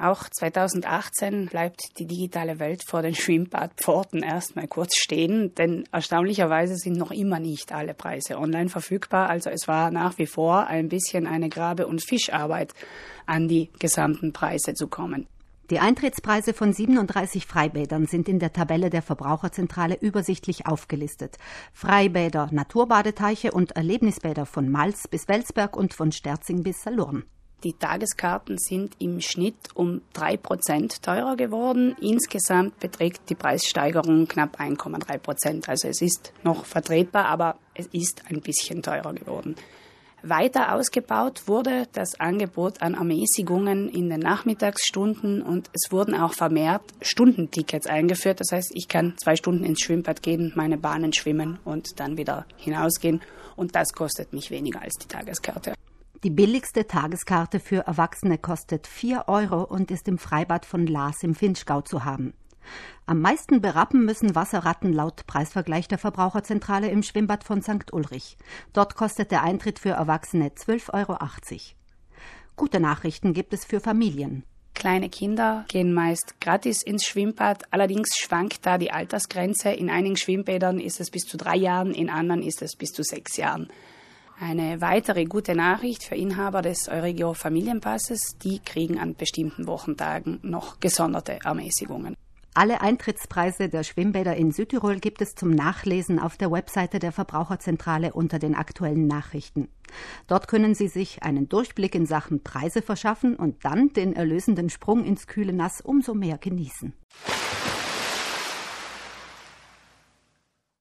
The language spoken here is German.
Auch 2018 bleibt die digitale Welt vor den Schwimmbadpforten erstmal kurz stehen, denn erstaunlicherweise sind noch immer nicht alle Preise online verfügbar. Also es war nach wie vor ein bisschen eine Grabe- und Fischarbeit, an die gesamten Preise zu kommen. Die Eintrittspreise von 37 Freibädern sind in der Tabelle der Verbraucherzentrale übersichtlich aufgelistet. Freibäder, Naturbadeteiche und Erlebnisbäder von Mals bis Welsberg und von Sterzing bis Salurn. Die Tageskarten sind im Schnitt um drei Prozent teurer geworden. Insgesamt beträgt die Preissteigerung knapp 1,3 Prozent. Also es ist noch vertretbar, aber es ist ein bisschen teurer geworden. Weiter ausgebaut wurde das Angebot an Ermäßigungen in den Nachmittagsstunden und es wurden auch vermehrt Stundentickets eingeführt. Das heißt, ich kann zwei Stunden ins Schwimmbad gehen, meine Bahnen schwimmen und dann wieder hinausgehen. Und das kostet mich weniger als die Tageskarte. Die billigste Tageskarte für Erwachsene kostet 4 Euro und ist im Freibad von Laas im Finchgau zu haben. Am meisten berappen müssen Wasserratten laut Preisvergleich der Verbraucherzentrale im Schwimmbad von St. Ulrich. Dort kostet der Eintritt für Erwachsene 12,80 Euro. Gute Nachrichten gibt es für Familien. Kleine Kinder gehen meist gratis ins Schwimmbad. Allerdings schwankt da die Altersgrenze. In einigen Schwimmbädern ist es bis zu drei Jahren, in anderen ist es bis zu sechs Jahren. Eine weitere gute Nachricht für Inhaber des Euregio Familienpasses, die kriegen an bestimmten Wochentagen noch gesonderte Ermäßigungen. Alle Eintrittspreise der Schwimmbäder in Südtirol gibt es zum Nachlesen auf der Webseite der Verbraucherzentrale unter den aktuellen Nachrichten. Dort können Sie sich einen Durchblick in Sachen Preise verschaffen und dann den erlösenden Sprung ins kühle Nass umso mehr genießen.